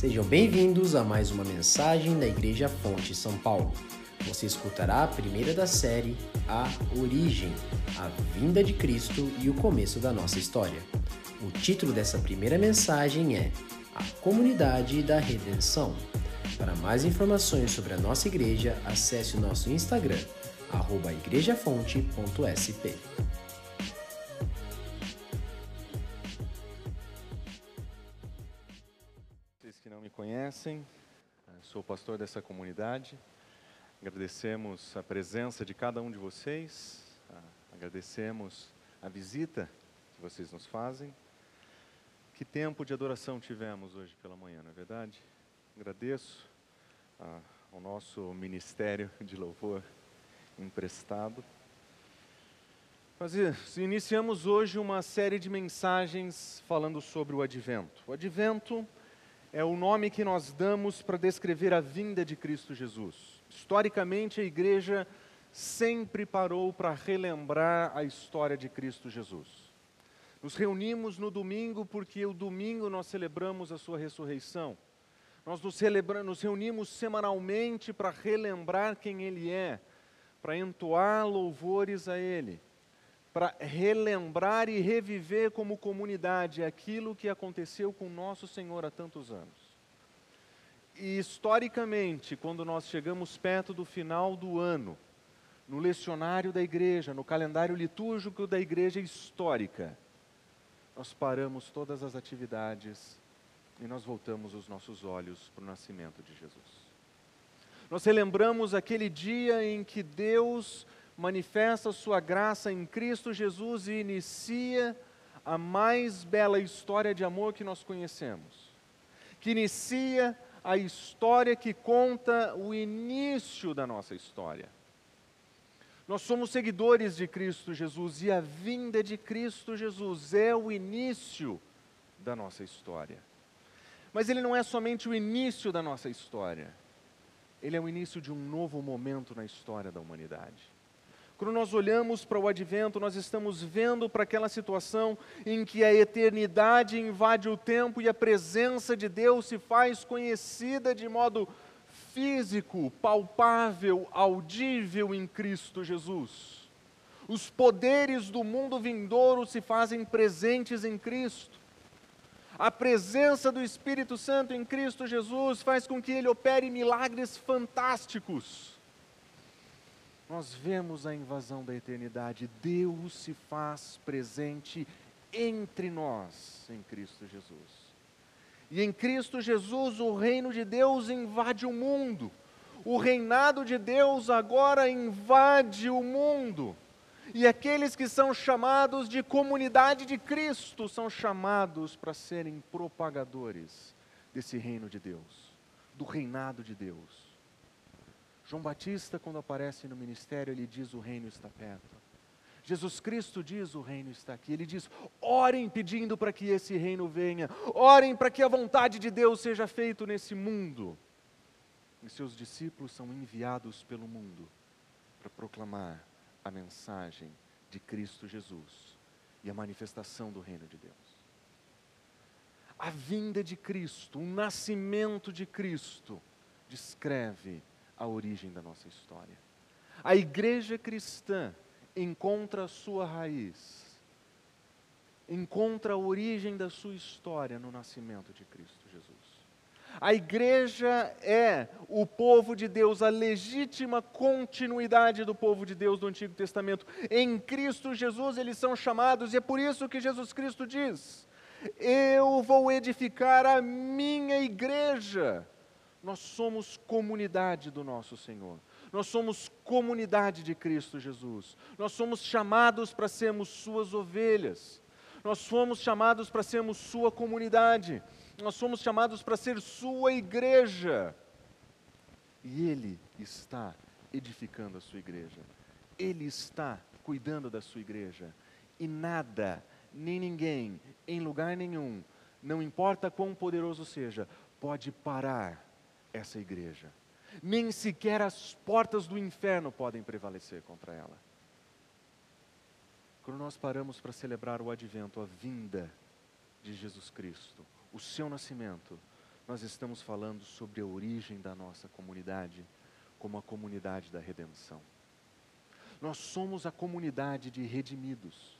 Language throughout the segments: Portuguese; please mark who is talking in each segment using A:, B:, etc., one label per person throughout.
A: Sejam bem-vindos a mais uma mensagem da Igreja Fonte São Paulo. Você escutará a primeira da série, A Origem, a vinda de Cristo e o começo da nossa história. O título dessa primeira mensagem é A Comunidade da Redenção. Para mais informações sobre a nossa igreja, acesse o nosso Instagram, igrejafonte.sp.
B: conhecem, eh, sou pastor dessa comunidade. Agradecemos a presença de cada um de vocês, ah, agradecemos a visita que vocês nos fazem. Que tempo de adoração tivemos hoje pela manhã, não é verdade? Agradeço ah, ao nosso ministério de louvor emprestado. Nós iniciamos hoje uma série de mensagens falando sobre o advento. O advento é o nome que nós damos para descrever a vinda de Cristo Jesus. Historicamente, a igreja sempre parou para relembrar a história de Cristo Jesus. Nos reunimos no domingo porque o domingo nós celebramos a sua ressurreição. Nós nos, nos reunimos semanalmente para relembrar quem Ele é, para entoar louvores a Ele para relembrar e reviver como comunidade aquilo que aconteceu com nosso Senhor há tantos anos. E historicamente, quando nós chegamos perto do final do ano, no lecionário da igreja, no calendário litúrgico da igreja histórica, nós paramos todas as atividades e nós voltamos os nossos olhos para o nascimento de Jesus. Nós relembramos aquele dia em que Deus manifesta sua graça em Cristo Jesus e inicia a mais bela história de amor que nós conhecemos. Que inicia a história que conta o início da nossa história. Nós somos seguidores de Cristo Jesus e a vinda de Cristo Jesus é o início da nossa história. Mas ele não é somente o início da nossa história, ele é o início de um novo momento na história da humanidade. Quando nós olhamos para o advento, nós estamos vendo para aquela situação em que a eternidade invade o tempo e a presença de Deus se faz conhecida de modo físico, palpável, audível em Cristo Jesus. Os poderes do mundo vindouro se fazem presentes em Cristo. A presença do Espírito Santo em Cristo Jesus faz com que ele opere milagres fantásticos nós vemos a invasão da eternidade. Deus se faz presente entre nós em Cristo Jesus. E em Cristo Jesus o reino de Deus invade o mundo. O reinado de Deus agora invade o mundo. E aqueles que são chamados de comunidade de Cristo são chamados para serem propagadores desse reino de Deus, do reinado de Deus. João Batista, quando aparece no ministério, ele diz: O reino está perto. Jesus Cristo diz: O reino está aqui. Ele diz: Orem pedindo para que esse reino venha. Orem para que a vontade de Deus seja feita nesse mundo. E seus discípulos são enviados pelo mundo para proclamar a mensagem de Cristo Jesus e a manifestação do reino de Deus. A vinda de Cristo, o nascimento de Cristo, descreve a origem da nossa história. A igreja cristã encontra a sua raiz, encontra a origem da sua história no nascimento de Cristo Jesus. A igreja é o povo de Deus, a legítima continuidade do povo de Deus do Antigo Testamento. Em Cristo Jesus eles são chamados, e é por isso que Jesus Cristo diz: Eu vou edificar a minha igreja nós somos comunidade do nosso Senhor. Nós somos comunidade de Cristo Jesus. Nós somos chamados para sermos suas ovelhas. Nós fomos chamados para sermos sua comunidade. Nós somos chamados para ser sua igreja. E Ele está edificando a sua igreja. Ele está cuidando da sua igreja. E nada, nem ninguém, em lugar nenhum, não importa quão poderoso seja, pode parar essa igreja. Nem sequer as portas do inferno podem prevalecer contra ela. Quando nós paramos para celebrar o advento, a vinda de Jesus Cristo, o seu nascimento, nós estamos falando sobre a origem da nossa comunidade, como a comunidade da redenção. Nós somos a comunidade de redimidos.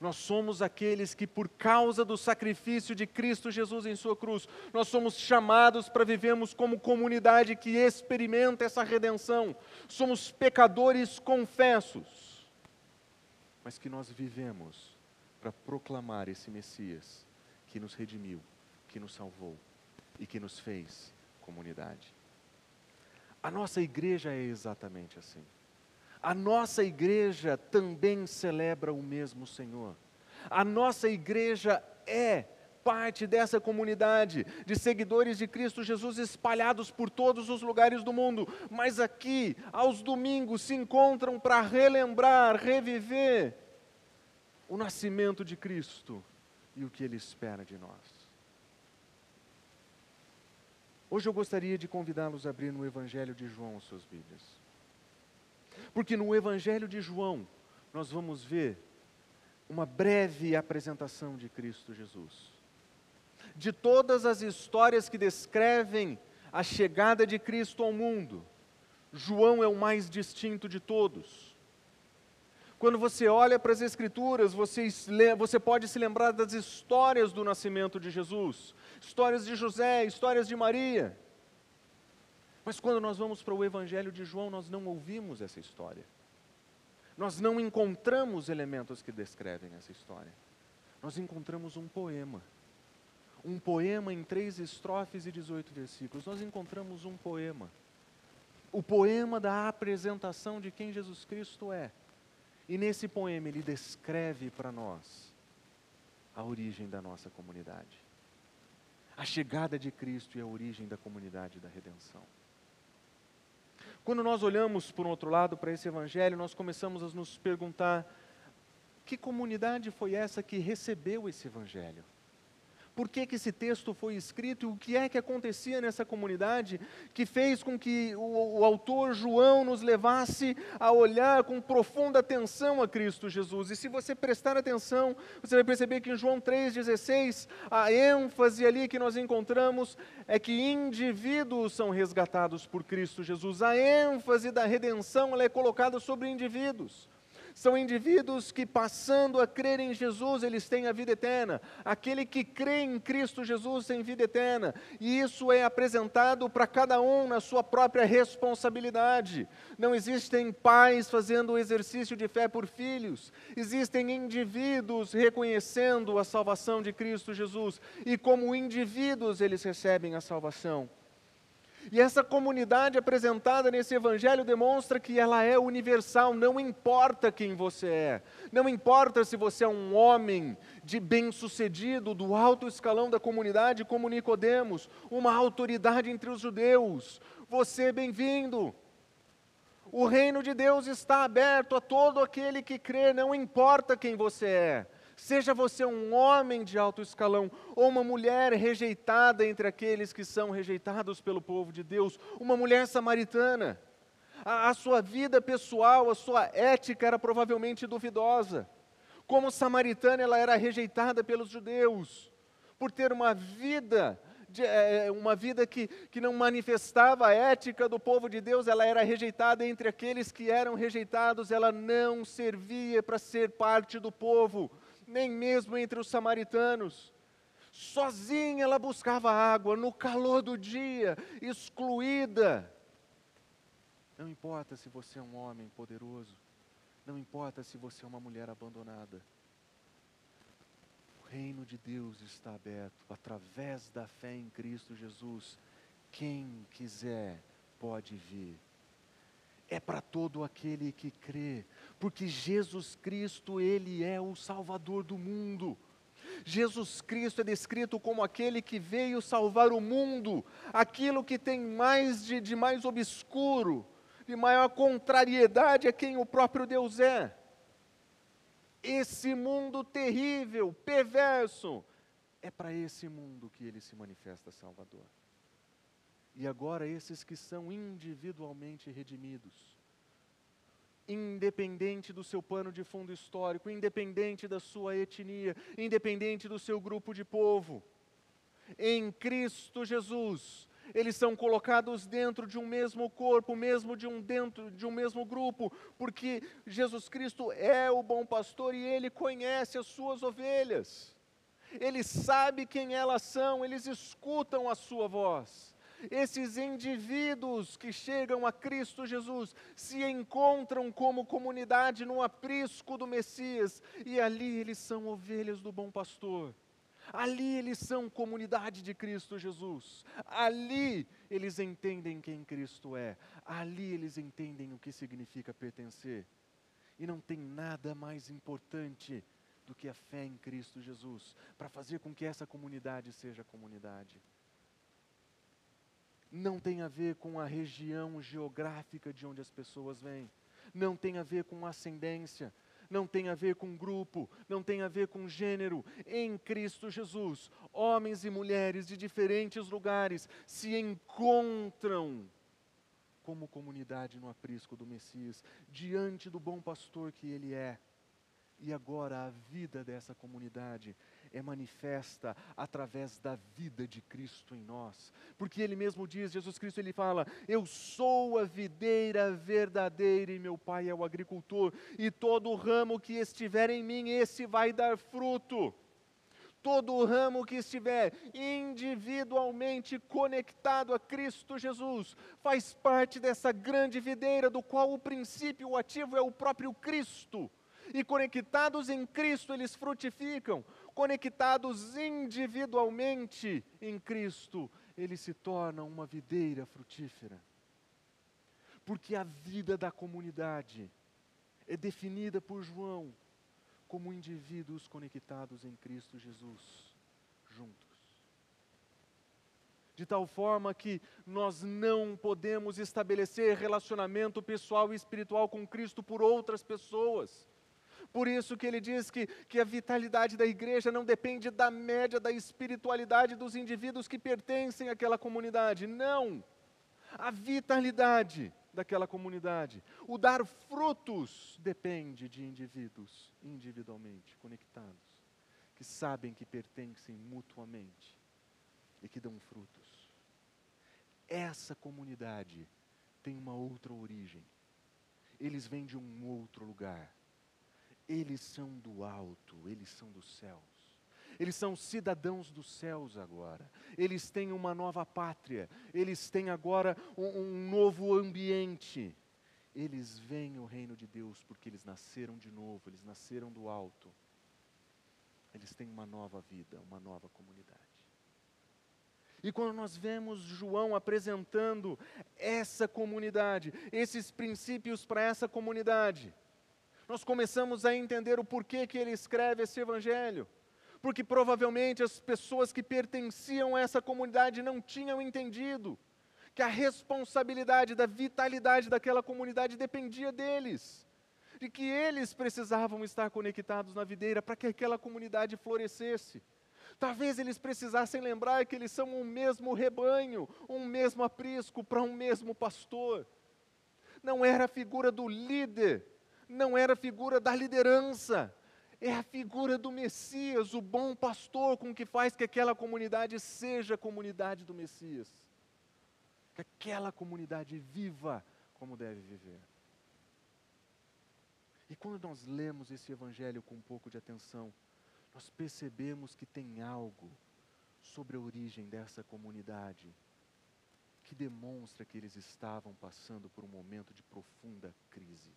B: Nós somos aqueles que, por causa do sacrifício de Cristo Jesus em Sua cruz, nós somos chamados para vivermos como comunidade que experimenta essa redenção. Somos pecadores confessos, mas que nós vivemos para proclamar esse Messias que nos redimiu, que nos salvou e que nos fez comunidade. A nossa igreja é exatamente assim. A nossa igreja também celebra o mesmo Senhor. A nossa igreja é parte dessa comunidade de seguidores de Cristo Jesus espalhados por todos os lugares do mundo, mas aqui, aos domingos, se encontram para relembrar, reviver o nascimento de Cristo e o que Ele espera de nós. Hoje eu gostaria de convidá-los a abrir no Evangelho de João seus Bíblias. Porque no Evangelho de João nós vamos ver uma breve apresentação de Cristo Jesus. De todas as histórias que descrevem a chegada de Cristo ao mundo, João é o mais distinto de todos. Quando você olha para as Escrituras, você, você pode se lembrar das histórias do nascimento de Jesus, histórias de José, histórias de Maria. Mas quando nós vamos para o Evangelho de João, nós não ouvimos essa história. Nós não encontramos elementos que descrevem essa história. Nós encontramos um poema. Um poema em três estrofes e 18 versículos. Nós encontramos um poema. O poema da apresentação de quem Jesus Cristo é. E nesse poema ele descreve para nós a origem da nossa comunidade. A chegada de Cristo e a origem da comunidade da redenção. Quando nós olhamos, por um outro lado, para esse evangelho, nós começamos a nos perguntar: que comunidade foi essa que recebeu esse evangelho? Por que, que esse texto foi escrito e o que é que acontecia nessa comunidade que fez com que o, o autor João nos levasse a olhar com profunda atenção a Cristo Jesus. E se você prestar atenção, você vai perceber que em João 3,16, a ênfase ali que nós encontramos é que indivíduos são resgatados por Cristo Jesus. A ênfase da redenção ela é colocada sobre indivíduos. São indivíduos que, passando a crer em Jesus, eles têm a vida eterna. Aquele que crê em Cristo Jesus tem vida eterna. E isso é apresentado para cada um na sua própria responsabilidade. Não existem pais fazendo o exercício de fé por filhos. Existem indivíduos reconhecendo a salvação de Cristo Jesus. E como indivíduos eles recebem a salvação. E essa comunidade apresentada nesse evangelho demonstra que ela é universal, não importa quem você é, não importa se você é um homem de bem-sucedido, do alto escalão da comunidade, como Nicodemos, uma autoridade entre os judeus. Você é bem-vindo. O reino de Deus está aberto a todo aquele que crê, não importa quem você é. Seja você um homem de alto escalão ou uma mulher rejeitada entre aqueles que são rejeitados pelo povo de Deus, uma mulher samaritana. A, a sua vida pessoal, a sua ética era provavelmente duvidosa. Como samaritana, ela era rejeitada pelos judeus por ter uma vida de, é, uma vida que, que não manifestava a ética do povo de Deus, ela era rejeitada entre aqueles que eram rejeitados, ela não servia para ser parte do povo nem mesmo entre os samaritanos. Sozinha ela buscava água, no calor do dia, excluída. Não importa se você é um homem poderoso, não importa se você é uma mulher abandonada. O reino de Deus está aberto através da fé em Cristo Jesus. Quem quiser pode vir é para todo aquele que crê, porque Jesus Cristo, Ele é o Salvador do mundo. Jesus Cristo é descrito como aquele que veio salvar o mundo, aquilo que tem mais de, de mais obscuro, de maior contrariedade a quem o próprio Deus é. Esse mundo terrível, perverso, é para esse mundo que ele se manifesta Salvador. E agora, esses que são individualmente redimidos, independente do seu pano de fundo histórico, independente da sua etnia, independente do seu grupo de povo, em Cristo Jesus. Eles são colocados dentro de um mesmo corpo, mesmo de um dentro de um mesmo grupo, porque Jesus Cristo é o bom pastor e ele conhece as suas ovelhas. Ele sabe quem elas são, eles escutam a sua voz. Esses indivíduos que chegam a Cristo Jesus se encontram como comunidade no aprisco do Messias, e ali eles são ovelhas do bom pastor. Ali eles são comunidade de Cristo Jesus. Ali eles entendem quem Cristo é. Ali eles entendem o que significa pertencer. E não tem nada mais importante do que a fé em Cristo Jesus para fazer com que essa comunidade seja comunidade. Não tem a ver com a região geográfica de onde as pessoas vêm. Não tem a ver com ascendência não tem a ver com grupo, não tem a ver com gênero. Em Cristo Jesus, homens e mulheres de diferentes lugares se encontram como comunidade no aprisco do Messias, diante do bom pastor que ele é. E agora a vida dessa comunidade é manifesta através da vida de Cristo em nós. Porque ele mesmo diz, Jesus Cristo, ele fala: Eu sou a videira verdadeira e meu pai é o agricultor, e todo ramo que estiver em mim, esse vai dar fruto. Todo ramo que estiver individualmente conectado a Cristo Jesus faz parte dessa grande videira, do qual o princípio o ativo é o próprio Cristo e conectados em Cristo eles frutificam conectados individualmente em Cristo, eles se tornam uma videira frutífera. Porque a vida da comunidade é definida por João como indivíduos conectados em Cristo Jesus, juntos. De tal forma que nós não podemos estabelecer relacionamento pessoal e espiritual com Cristo por outras pessoas por isso que ele diz que, que a vitalidade da igreja não depende da média da espiritualidade dos indivíduos que pertencem àquela comunidade. Não! A vitalidade daquela comunidade, o dar frutos, depende de indivíduos individualmente conectados, que sabem que pertencem mutuamente e que dão frutos. Essa comunidade tem uma outra origem. Eles vêm de um outro lugar eles são do alto, eles são dos céus. Eles são cidadãos dos céus agora. Eles têm uma nova pátria. Eles têm agora um, um novo ambiente. Eles veem o reino de Deus porque eles nasceram de novo, eles nasceram do alto. Eles têm uma nova vida, uma nova comunidade. E quando nós vemos João apresentando essa comunidade, esses princípios para essa comunidade, nós começamos a entender o porquê que ele escreve esse evangelho. Porque provavelmente as pessoas que pertenciam a essa comunidade não tinham entendido que a responsabilidade da vitalidade daquela comunidade dependia deles. De que eles precisavam estar conectados na videira para que aquela comunidade florescesse. Talvez eles precisassem lembrar que eles são um mesmo rebanho, um mesmo aprisco para um mesmo pastor. Não era a figura do líder não era a figura da liderança, é a figura do Messias, o bom pastor com que faz que aquela comunidade seja a comunidade do Messias. Que aquela comunidade viva como deve viver. E quando nós lemos esse evangelho com um pouco de atenção, nós percebemos que tem algo sobre a origem dessa comunidade que demonstra que eles estavam passando por um momento de profunda crise.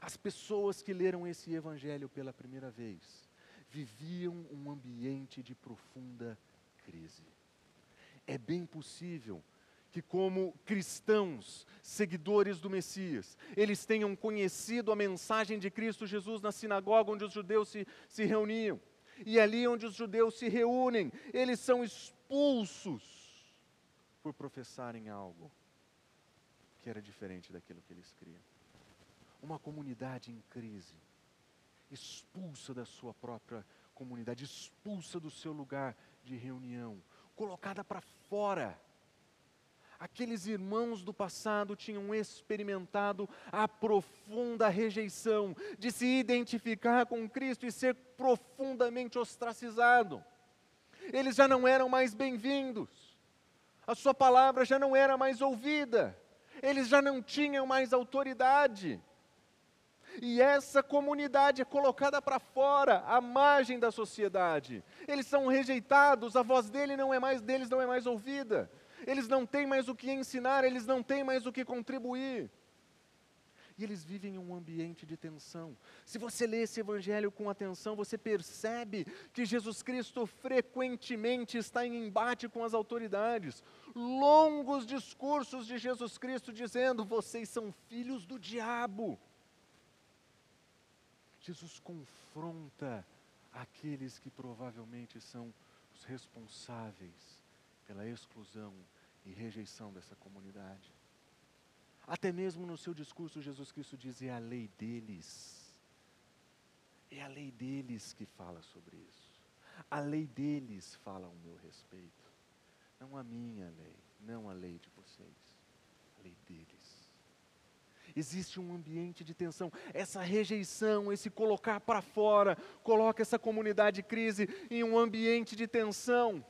B: As pessoas que leram esse evangelho pela primeira vez viviam um ambiente de profunda crise. É bem possível que, como cristãos, seguidores do Messias, eles tenham conhecido a mensagem de Cristo Jesus na sinagoga onde os judeus se, se reuniam. E ali onde os judeus se reúnem, eles são expulsos por professarem algo que era diferente daquilo que eles criam uma comunidade em crise, expulsa da sua própria comunidade, expulsa do seu lugar de reunião, colocada para fora. Aqueles irmãos do passado tinham experimentado a profunda rejeição de se identificar com Cristo e ser profundamente ostracizado. eles já não eram mais bem-vindos, a sua palavra já não era mais ouvida, eles já não tinham mais autoridade. E essa comunidade é colocada para fora, à margem da sociedade. Eles são rejeitados, a voz dele não é mais deles não é mais ouvida. Eles não têm mais o que ensinar, eles não têm mais o que contribuir. E eles vivem em um ambiente de tensão. Se você lê esse evangelho com atenção, você percebe que Jesus Cristo frequentemente está em embate com as autoridades. Longos discursos de Jesus Cristo dizendo: vocês são filhos do diabo. Jesus confronta aqueles que provavelmente são os responsáveis pela exclusão e rejeição dessa comunidade. Até mesmo no seu discurso, Jesus Cristo diz: é a lei deles. É a lei deles que fala sobre isso. A lei deles fala ao meu respeito. Não a minha lei, não a lei de vocês. A lei deles existe um ambiente de tensão. Essa rejeição, esse colocar para fora, coloca essa comunidade de crise em um ambiente de tensão.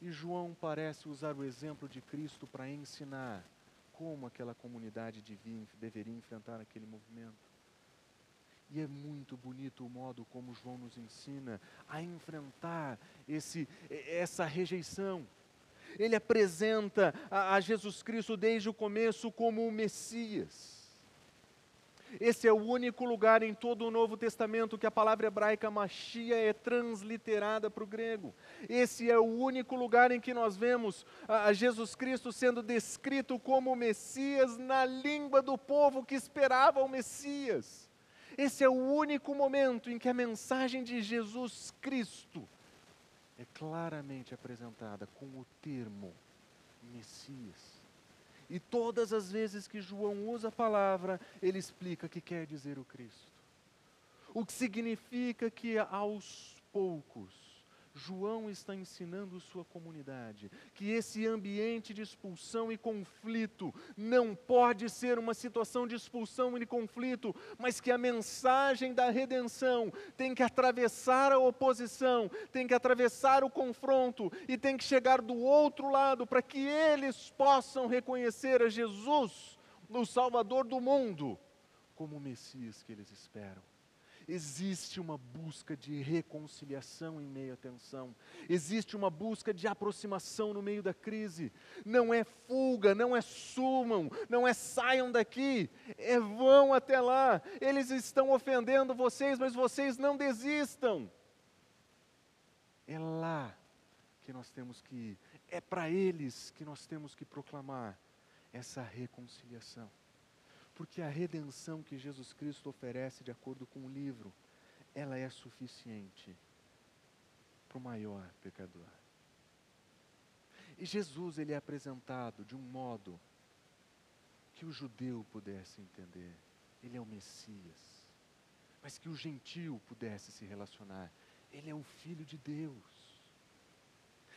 B: E João parece usar o exemplo de Cristo para ensinar como aquela comunidade deveria enfrentar aquele movimento. E é muito bonito o modo como João nos ensina a enfrentar esse, essa rejeição ele apresenta a, a Jesus Cristo desde o começo como o Messias. Esse é o único lugar em todo o Novo Testamento que a palavra hebraica Machia é transliterada para o grego. Esse é o único lugar em que nós vemos a Jesus Cristo sendo descrito como o Messias na língua do povo que esperava o Messias. Esse é o único momento em que a mensagem de Jesus Cristo é claramente apresentada com o termo Messias. E todas as vezes que João usa a palavra, ele explica que quer dizer o Cristo. O que significa que aos poucos João está ensinando sua comunidade que esse ambiente de expulsão e conflito não pode ser uma situação de expulsão e conflito, mas que a mensagem da redenção tem que atravessar a oposição, tem que atravessar o confronto e tem que chegar do outro lado para que eles possam reconhecer a Jesus, o Salvador do mundo, como o Messias que eles esperam. Existe uma busca de reconciliação em meio à tensão. Existe uma busca de aproximação no meio da crise. Não é fuga, não é sumam, não é saiam daqui, é vão até lá. Eles estão ofendendo vocês, mas vocês não desistam. É lá que nós temos que ir. É para eles que nós temos que proclamar essa reconciliação. Porque a redenção que Jesus Cristo oferece, de acordo com o livro, ela é suficiente para o maior pecador. E Jesus ele é apresentado de um modo que o judeu pudesse entender. Ele é o Messias. Mas que o gentio pudesse se relacionar. Ele é o Filho de Deus.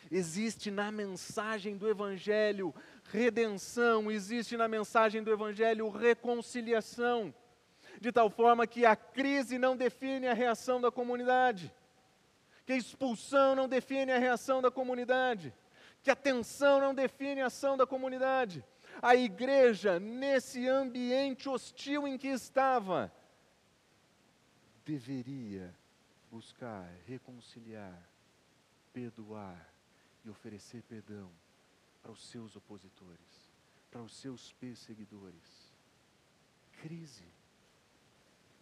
B: Existe na mensagem do Evangelho redenção, existe na mensagem do Evangelho reconciliação, de tal forma que a crise não define a reação da comunidade, que a expulsão não define a reação da comunidade, que a tensão não define a ação da comunidade. A igreja, nesse ambiente hostil em que estava, deveria buscar reconciliar, perdoar, e oferecer perdão para os seus opositores, para os seus perseguidores. Crise.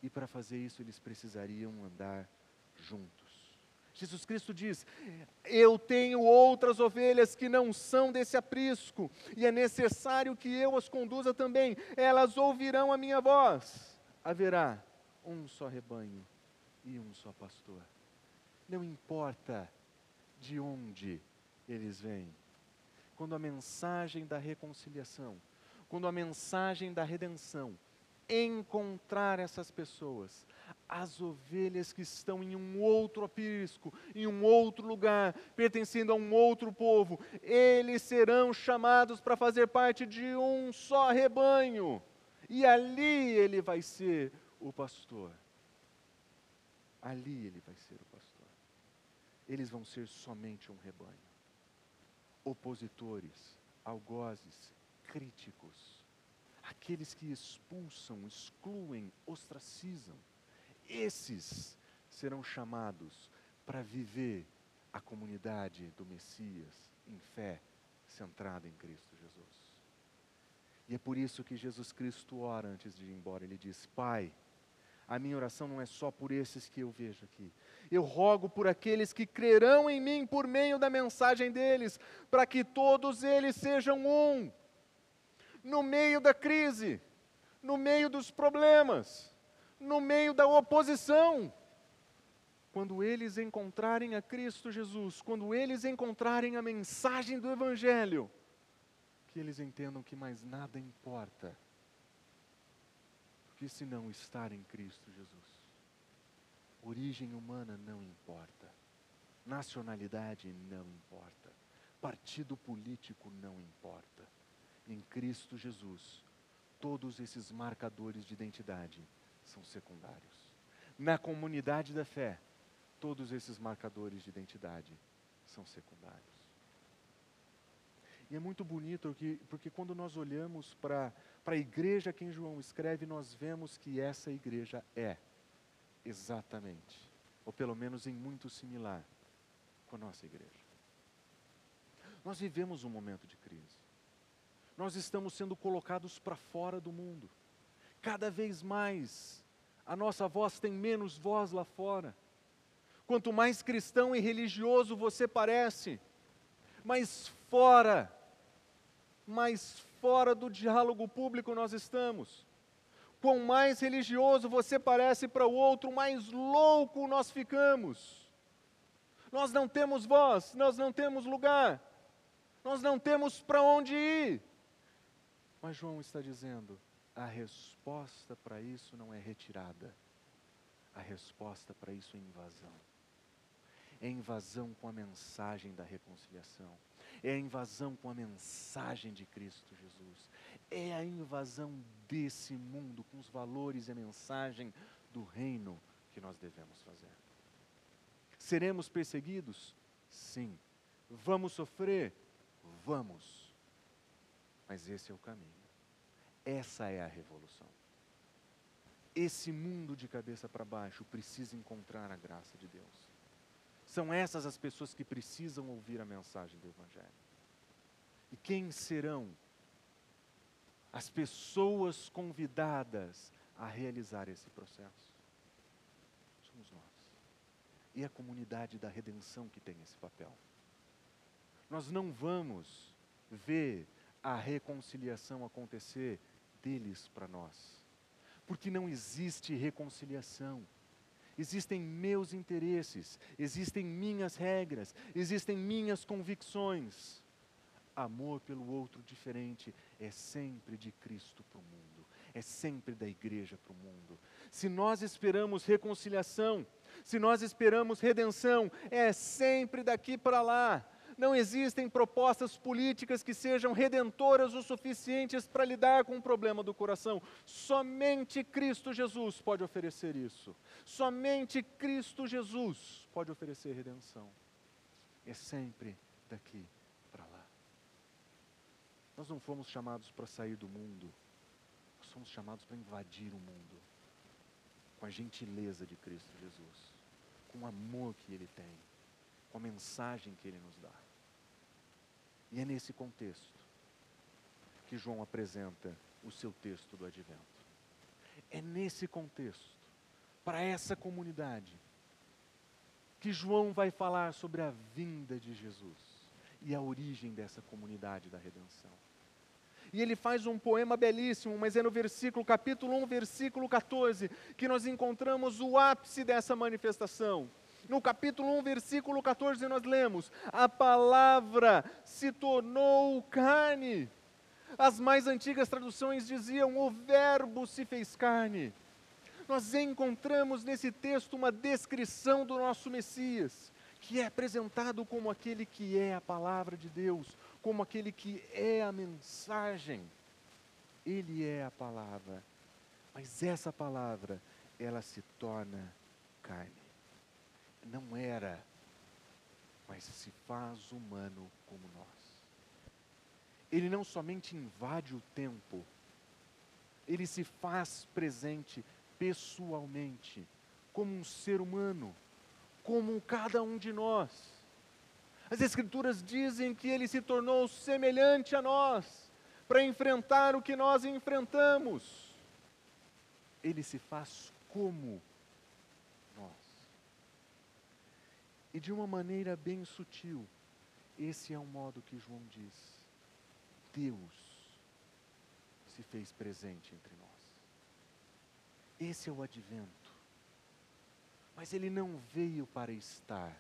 B: E para fazer isso eles precisariam andar juntos. Jesus Cristo diz: Eu tenho outras ovelhas que não são desse aprisco, e é necessário que eu as conduza também. Elas ouvirão a minha voz. Haverá um só rebanho e um só pastor. Não importa de onde eles vêm. Quando a mensagem da reconciliação, quando a mensagem da redenção encontrar essas pessoas, as ovelhas que estão em um outro aprisco, em um outro lugar, pertencendo a um outro povo, eles serão chamados para fazer parte de um só rebanho. E ali ele vai ser o pastor. Ali ele vai ser o pastor. eles vão ser somente um rebanho. Opositores, algozes, críticos, aqueles que expulsam, excluem, ostracizam, esses serão chamados para viver a comunidade do Messias em fé, centrada em Cristo Jesus. E é por isso que Jesus Cristo ora antes de ir embora. Ele diz: Pai, a minha oração não é só por esses que eu vejo aqui. Eu rogo por aqueles que crerão em mim por meio da mensagem deles, para que todos eles sejam um. No meio da crise, no meio dos problemas, no meio da oposição. Quando eles encontrarem a Cristo Jesus, quando eles encontrarem a mensagem do Evangelho, que eles entendam que mais nada importa porque se não estar em Cristo Jesus, origem humana não importa, nacionalidade não importa, partido político não importa. Em Cristo Jesus, todos esses marcadores de identidade são secundários. Na comunidade da fé, todos esses marcadores de identidade são secundários. E é muito bonito porque, porque quando nós olhamos para a igreja que em João escreve, nós vemos que essa igreja é exatamente, ou pelo menos em muito similar, com a nossa igreja. Nós vivemos um momento de crise. Nós estamos sendo colocados para fora do mundo. Cada vez mais a nossa voz tem menos voz lá fora. Quanto mais cristão e religioso você parece, mais fora mais fora do diálogo público nós estamos. Quanto mais religioso você parece para o outro, mais louco nós ficamos. Nós não temos voz, nós não temos lugar, nós não temos para onde ir. Mas João está dizendo: a resposta para isso não é retirada, a resposta para isso é invasão. É invasão com a mensagem da reconciliação é invasão com a mensagem de Cristo Jesus, é a invasão desse mundo com os valores e a mensagem do reino que nós devemos fazer. Seremos perseguidos? Sim. Vamos sofrer? Vamos. Mas esse é o caminho. Essa é a revolução. Esse mundo de cabeça para baixo precisa encontrar a graça de Deus. São essas as pessoas que precisam ouvir a mensagem do Evangelho. E quem serão as pessoas convidadas a realizar esse processo? Somos nós. E a comunidade da redenção que tem esse papel. Nós não vamos ver a reconciliação acontecer deles para nós, porque não existe reconciliação existem meus interesses, existem minhas regras, existem minhas convicções. Amor pelo outro diferente é sempre de Cristo para o mundo, é sempre da igreja para o mundo. Se nós esperamos reconciliação, se nós esperamos redenção, é sempre daqui para lá não existem propostas políticas que sejam redentoras o suficientes para lidar com o problema do coração. Somente Cristo Jesus pode oferecer isso. Somente Cristo Jesus pode oferecer redenção. É sempre daqui. Nós não fomos chamados para sair do mundo, nós fomos chamados para invadir o mundo com a gentileza de Cristo Jesus, com o amor que Ele tem, com a mensagem que Ele nos dá. E é nesse contexto que João apresenta o seu texto do advento. É nesse contexto, para essa comunidade, que João vai falar sobre a vinda de Jesus e a origem dessa comunidade da redenção. E ele faz um poema belíssimo, mas é no versículo, capítulo 1, versículo 14, que nós encontramos o ápice dessa manifestação. No capítulo 1, versículo 14, nós lemos: A palavra se tornou carne. As mais antigas traduções diziam: O Verbo se fez carne. Nós encontramos nesse texto uma descrição do nosso Messias, que é apresentado como aquele que é a palavra de Deus, como aquele que é a mensagem. Ele é a palavra, mas essa palavra, ela se torna carne não era mas se faz humano como nós. Ele não somente invade o tempo, ele se faz presente pessoalmente, como um ser humano, como cada um de nós. As Escrituras dizem que ele se tornou semelhante a nós, para enfrentar o que nós enfrentamos. Ele se faz como nós. E de uma maneira bem sutil, esse é o modo que João diz: Deus se fez presente entre nós. Esse é o advento. Mas ele não veio para estar,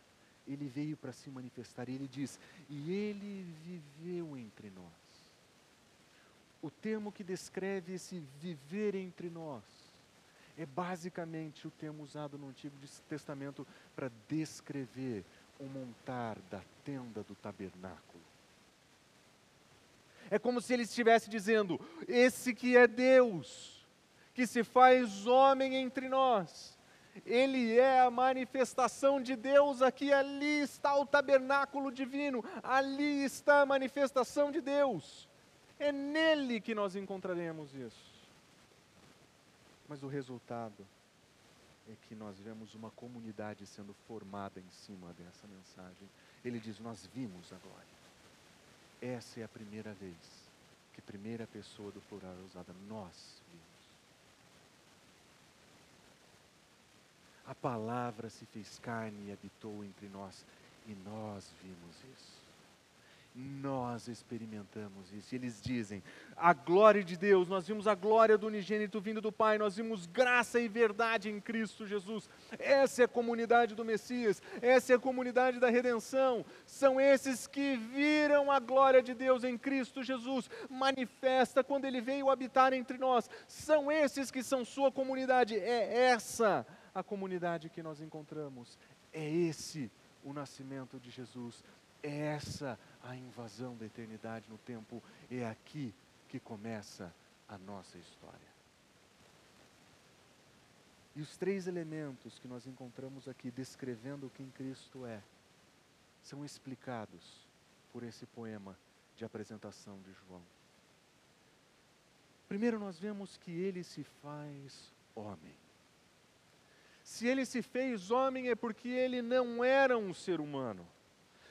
B: ele veio para se manifestar. E ele diz: E ele viveu entre nós. O termo que descreve esse viver entre nós é basicamente o termo usado no Antigo Testamento para descrever o montar da tenda do tabernáculo. É como se ele estivesse dizendo: Esse que é Deus, que se faz homem entre nós, ele é a manifestação de Deus aqui, ali está o tabernáculo divino, ali está a manifestação de Deus. É nele que nós encontraremos isso. Mas o resultado é que nós vemos uma comunidade sendo formada em cima dessa mensagem. Ele diz: Nós vimos a glória. Essa é a primeira vez que primeira pessoa do plural é usada. Nós vimos. A palavra se fez carne e habitou entre nós, e nós vimos isso nós experimentamos isso. E eles dizem: a glória de Deus, nós vimos a glória do unigênito vindo do Pai, nós vimos graça e verdade em Cristo Jesus. Essa é a comunidade do Messias, essa é a comunidade da redenção. São esses que viram a glória de Deus em Cristo Jesus manifesta quando ele veio habitar entre nós. São esses que são sua comunidade. É essa a comunidade que nós encontramos. É esse o nascimento de Jesus. É essa a invasão da eternidade no tempo. É aqui que começa a nossa história. E os três elementos que nós encontramos aqui descrevendo quem Cristo é, são explicados por esse poema de apresentação de João. Primeiro, nós vemos que ele se faz homem. Se ele se fez homem é porque ele não era um ser humano.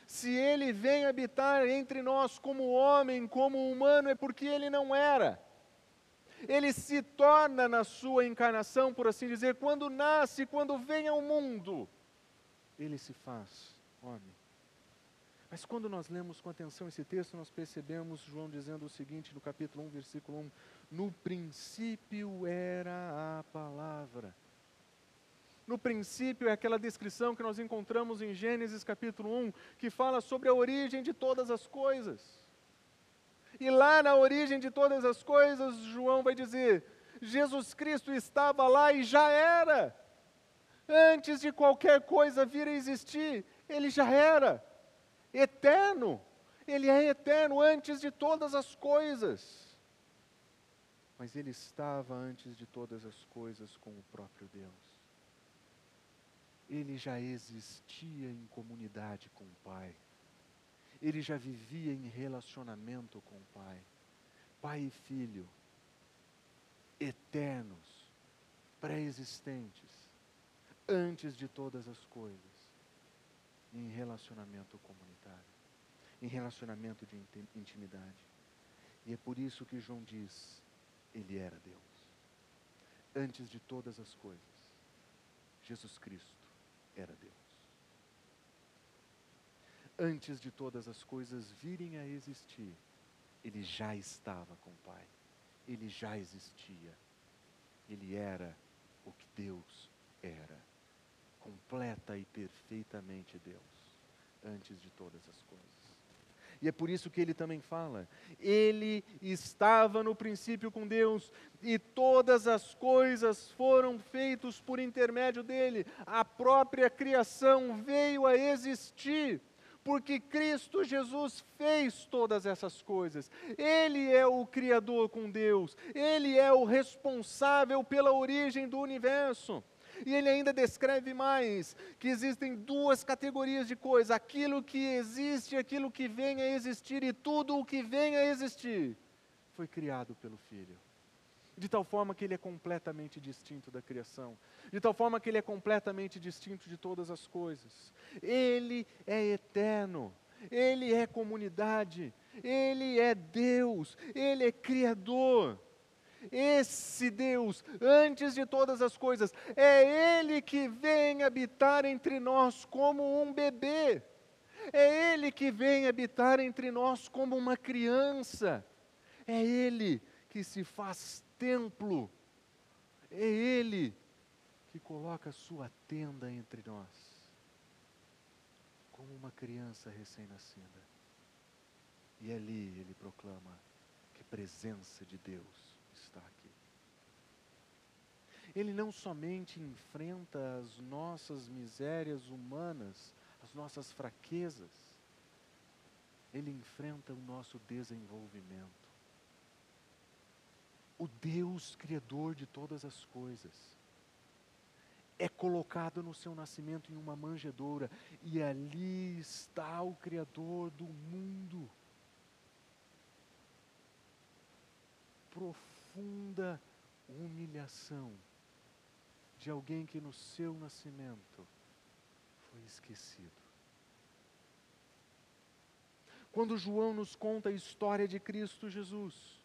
B: Se ele vem habitar entre nós como homem, como humano, é porque ele não era. Ele se torna na sua encarnação, por assim dizer, quando nasce, quando vem ao mundo, ele se faz homem. Mas quando nós lemos com atenção esse texto, nós percebemos João dizendo o seguinte no capítulo 1, versículo 1: No princípio era a palavra no princípio é aquela descrição que nós encontramos em Gênesis capítulo 1, que fala sobre a origem de todas as coisas. E lá na origem de todas as coisas, João vai dizer: Jesus Cristo estava lá e já era. Antes de qualquer coisa vir a existir, ele já era eterno. Ele é eterno antes de todas as coisas. Mas ele estava antes de todas as coisas com o próprio Deus ele já existia em comunidade com o Pai. Ele já vivia em relacionamento com o Pai. Pai e Filho, eternos, pré-existentes, antes de todas as coisas, em relacionamento comunitário, em relacionamento de intimidade. E é por isso que João diz: Ele era Deus. Antes de todas as coisas, Jesus Cristo era Deus. Antes de todas as coisas virem a existir, ele já estava com o Pai. Ele já existia. Ele era o que Deus era. Completa e perfeitamente Deus, antes de todas as coisas. E é por isso que ele também fala: ele estava no princípio com Deus, e todas as coisas foram feitas por intermédio dele. A própria criação veio a existir porque Cristo Jesus fez todas essas coisas. Ele é o Criador com Deus, Ele é o responsável pela origem do universo. E ele ainda descreve mais que existem duas categorias de coisas: aquilo que existe, aquilo que vem a existir, e tudo o que vem a existir foi criado pelo Filho. De tal forma que ele é completamente distinto da criação, de tal forma que ele é completamente distinto de todas as coisas. Ele é eterno, ele é comunidade, ele é Deus, ele é Criador. Esse Deus, antes de todas as coisas, é Ele que vem habitar entre nós como um bebê, é Ele que vem habitar entre nós como uma criança, é Ele que se faz templo, é Ele que coloca sua tenda entre nós, como uma criança recém-nascida. E ali ele proclama que presença de Deus. Ele não somente enfrenta as nossas misérias humanas, as nossas fraquezas, ele enfrenta o nosso desenvolvimento. O Deus Criador de todas as coisas é colocado no seu nascimento em uma manjedoura, e ali está o Criador do mundo. Profunda humilhação de alguém que no seu nascimento foi esquecido. Quando João nos conta a história de Cristo Jesus,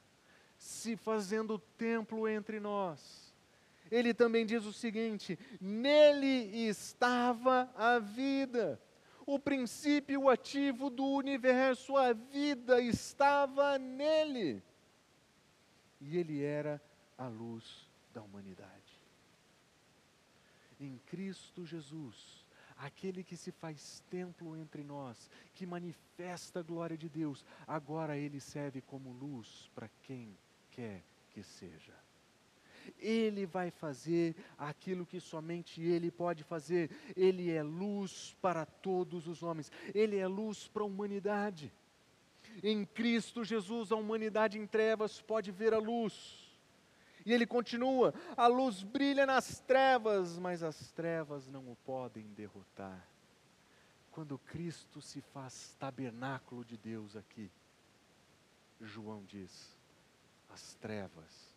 B: se fazendo templo entre nós, ele também diz o seguinte: nele estava a vida, o princípio ativo do universo, a vida estava nele e ele era a luz da humanidade. Em Cristo Jesus, aquele que se faz templo entre nós, que manifesta a glória de Deus, agora ele serve como luz para quem quer que seja. Ele vai fazer aquilo que somente Ele pode fazer. Ele é luz para todos os homens. Ele é luz para a humanidade. Em Cristo Jesus, a humanidade em trevas pode ver a luz. E ele continua: a luz brilha nas trevas, mas as trevas não o podem derrotar. Quando Cristo se faz tabernáculo de Deus aqui, João diz: as trevas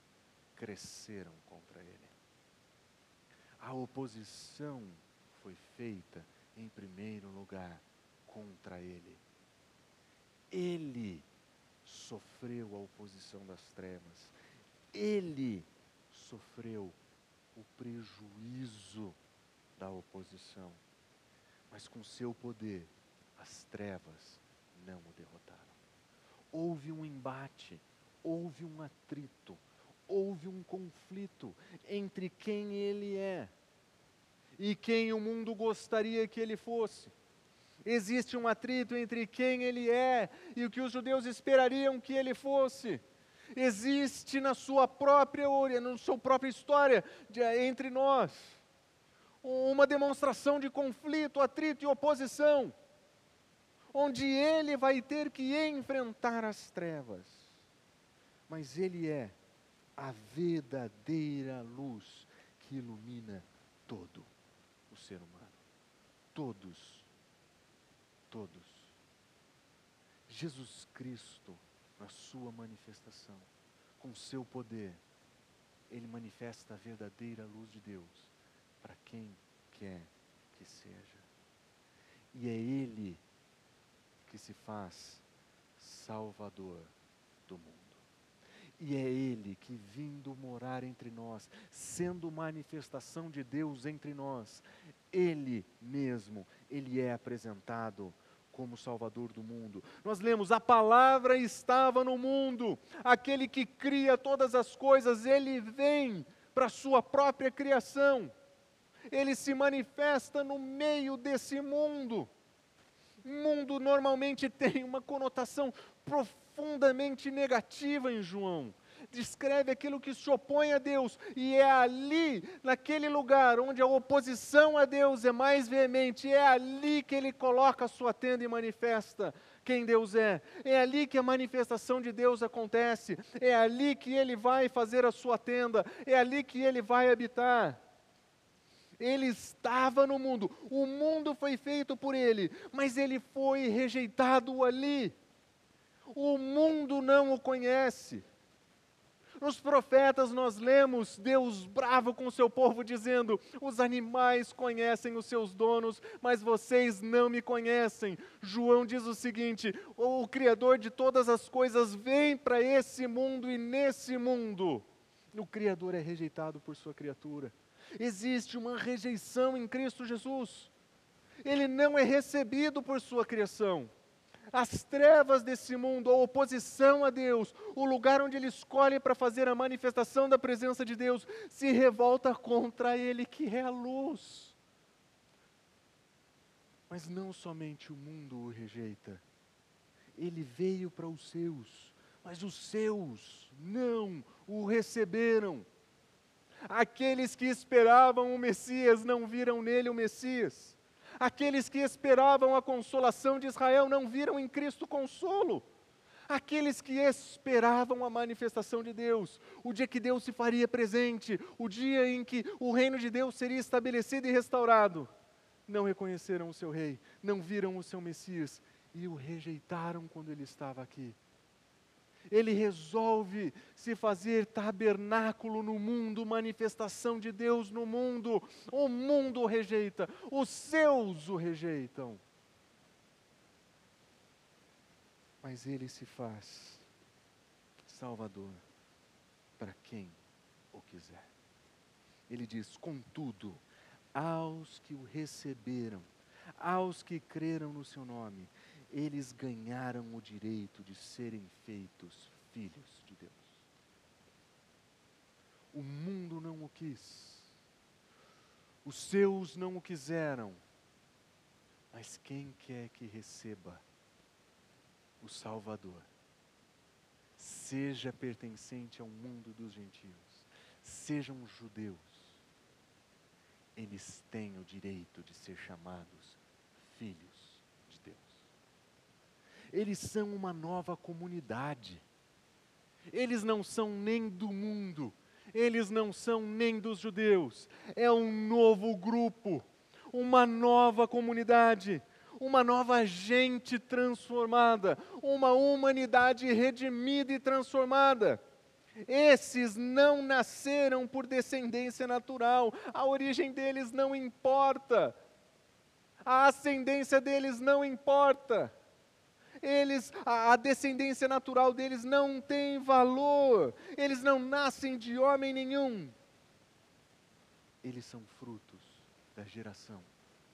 B: cresceram contra ele. A oposição foi feita, em primeiro lugar, contra ele. Ele sofreu a oposição das trevas. Ele sofreu o prejuízo da oposição. Mas com seu poder, as trevas não o derrotaram. Houve um embate, houve um atrito, houve um conflito entre quem ele é e quem o mundo gostaria que ele fosse. Existe um atrito entre quem ele é e o que os judeus esperariam que ele fosse. Existe na sua própria na sua própria história de, entre nós uma demonstração de conflito, atrito e oposição, onde ele vai ter que enfrentar as trevas. Mas ele é a verdadeira luz que ilumina todo o ser humano. Todos todos. Jesus Cristo, na sua manifestação, com seu poder, ele manifesta a verdadeira luz de Deus para quem quer que seja. E é Ele que se faz Salvador do mundo. E é Ele que, vindo morar entre nós, sendo manifestação de Deus entre nós, Ele mesmo, Ele é apresentado como Salvador do mundo. Nós lemos: a palavra estava no mundo, aquele que cria todas as coisas, ele vem para a sua própria criação, ele se manifesta no meio desse mundo. Mundo normalmente tem uma conotação profundamente negativa em João descreve aquilo que se opõe a Deus, e é ali, naquele lugar onde a oposição a Deus é mais veemente, é ali que ele coloca a sua tenda e manifesta quem Deus é. É ali que a manifestação de Deus acontece, é ali que ele vai fazer a sua tenda, é ali que ele vai habitar. Ele estava no mundo, o mundo foi feito por ele, mas ele foi rejeitado ali. O mundo não o conhece. Nos profetas nós lemos Deus bravo com o seu povo dizendo: Os animais conhecem os seus donos, mas vocês não me conhecem. João diz o seguinte: O Criador de todas as coisas vem para esse mundo e nesse mundo o Criador é rejeitado por sua criatura. Existe uma rejeição em Cristo Jesus. Ele não é recebido por sua criação. As trevas desse mundo, a oposição a Deus, o lugar onde ele escolhe para fazer a manifestação da presença de Deus, se revolta contra ele que é a luz. Mas não somente o mundo o rejeita, ele veio para os seus, mas os seus não o receberam. Aqueles que esperavam o Messias não viram nele o Messias. Aqueles que esperavam a consolação de Israel não viram em Cristo consolo. Aqueles que esperavam a manifestação de Deus, o dia que Deus se faria presente, o dia em que o reino de Deus seria estabelecido e restaurado, não reconheceram o seu rei, não viram o seu Messias e o rejeitaram quando ele estava aqui ele resolve se fazer tabernáculo no mundo, manifestação de Deus no mundo. O mundo o rejeita, os seus o rejeitam. Mas ele se faz Salvador para quem o quiser. Ele diz: contudo, aos que o receberam, aos que creram no seu nome, eles ganharam o direito de serem feitos filhos de Deus. O mundo não o quis, os seus não o quiseram, mas quem quer que receba o Salvador, seja pertencente ao mundo dos gentios, sejam judeus, eles têm o direito de ser chamados filhos eles são uma nova comunidade. Eles não são nem do mundo, eles não são nem dos judeus. É um novo grupo, uma nova comunidade, uma nova gente transformada, uma humanidade redimida e transformada. Esses não nasceram por descendência natural, a origem deles não importa, a ascendência deles não importa eles, a, a descendência natural deles não tem valor, eles não nascem de homem nenhum. Eles são frutos da geração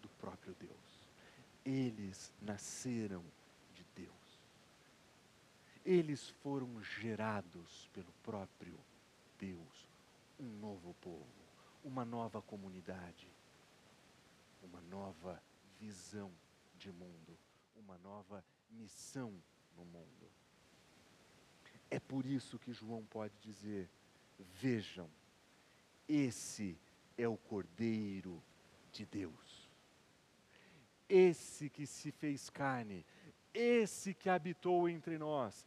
B: do próprio Deus. Eles nasceram de Deus. Eles foram gerados pelo próprio Deus. Um novo povo, uma nova comunidade, uma nova visão de mundo, uma nova missão no mundo. É por isso que João pode dizer: vejam, esse é o Cordeiro de Deus. Esse que se fez carne, esse que habitou entre nós.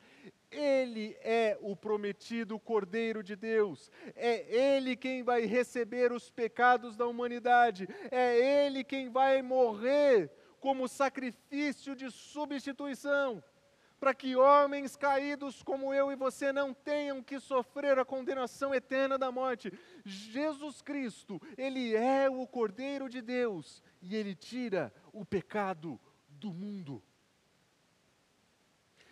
B: Ele é o prometido Cordeiro de Deus. É Ele quem vai receber os pecados da humanidade. É Ele quem vai morrer como sacrifício de substituição, para que homens caídos como eu e você não tenham que sofrer a condenação eterna da morte. Jesus Cristo, Ele é o Cordeiro de Deus e Ele tira o pecado do mundo.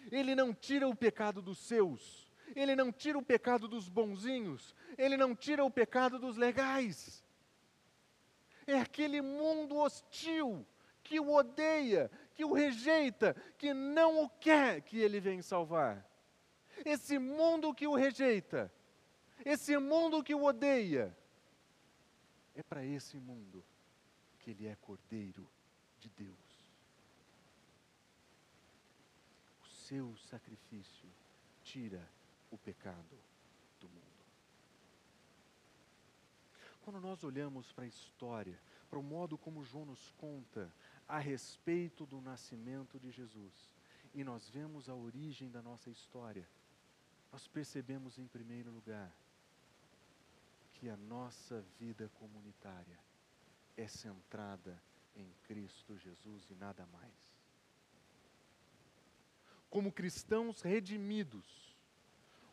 B: Ele não tira o pecado dos seus, Ele não tira o pecado dos bonzinhos, Ele não tira o pecado dos legais. É aquele mundo hostil que o odeia, que o rejeita, que não o quer que ele venha salvar. Esse mundo que o rejeita, esse mundo que o odeia, é para esse mundo que ele é cordeiro de Deus. O seu sacrifício tira o pecado do mundo. Quando nós olhamos para a história, para o modo como João nos conta a respeito do nascimento de Jesus e nós vemos a origem da nossa história, nós percebemos em primeiro lugar que a nossa vida comunitária é centrada em Cristo Jesus e nada mais. Como cristãos redimidos,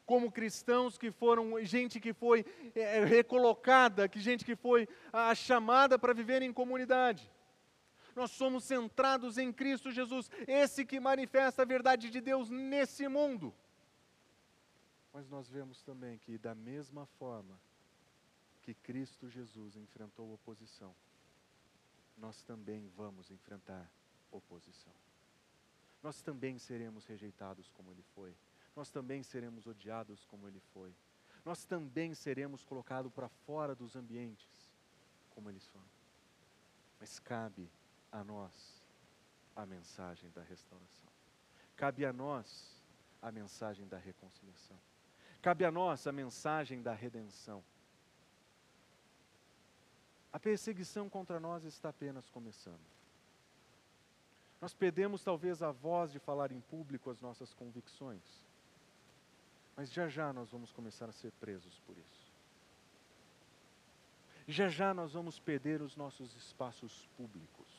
B: como cristãos que foram, gente que foi é, recolocada, que gente que foi a, chamada para viver em comunidade. Nós somos centrados em Cristo Jesus, esse que manifesta a verdade de Deus nesse mundo. Mas nós vemos também que, da mesma forma que Cristo Jesus enfrentou oposição, nós também vamos enfrentar oposição. Nós também seremos rejeitados como Ele foi nós também seremos odiados como ele foi. Nós também seremos colocados para fora dos ambientes como eles foram. Mas cabe a nós a mensagem da restauração. Cabe a nós a mensagem da reconciliação. Cabe a nós a mensagem da redenção. A perseguição contra nós está apenas começando. Nós perdemos talvez a voz de falar em público as nossas convicções. Mas já já nós vamos começar a ser presos por isso. Já já nós vamos perder os nossos espaços públicos.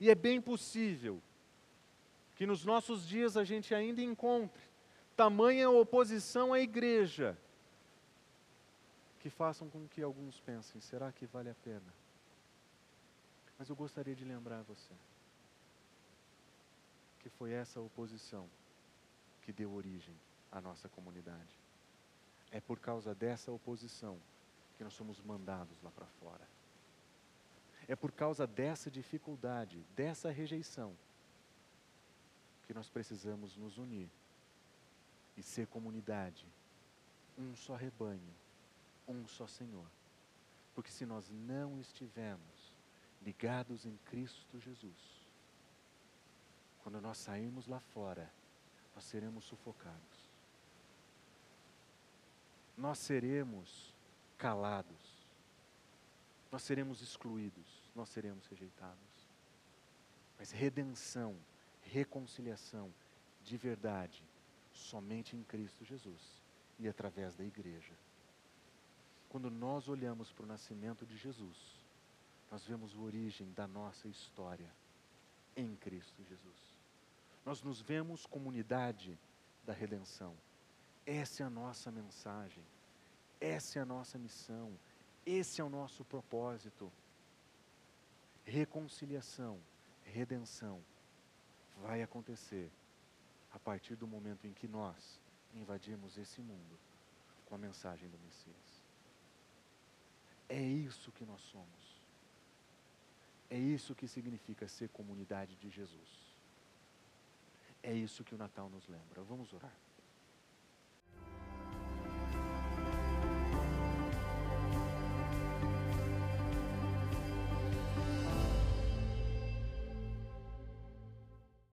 B: E é bem possível que nos nossos dias a gente ainda encontre tamanha oposição à igreja que façam com que alguns pensem: será que vale a pena? Mas eu gostaria de lembrar você que foi essa oposição que deu origem a nossa comunidade. É por causa dessa oposição que nós somos mandados lá para fora. É por causa dessa dificuldade, dessa rejeição, que nós precisamos nos unir e ser comunidade, um só rebanho, um só Senhor. Porque se nós não estivermos ligados em Cristo Jesus, quando nós sairmos lá fora, nós seremos sufocados. Nós seremos calados, nós seremos excluídos, nós seremos rejeitados. Mas redenção, reconciliação de verdade, somente em Cristo Jesus e através da igreja. Quando nós olhamos para o nascimento de Jesus, nós vemos a origem da nossa história em Cristo Jesus. Nós nos vemos comunidade da redenção. Essa é a nossa mensagem, essa é a nossa missão, esse é o nosso propósito. Reconciliação, redenção vai acontecer a partir do momento em que nós invadirmos esse mundo com a mensagem do Messias. É isso que nós somos. É isso que significa ser comunidade de Jesus. É isso que o Natal nos lembra. Vamos orar.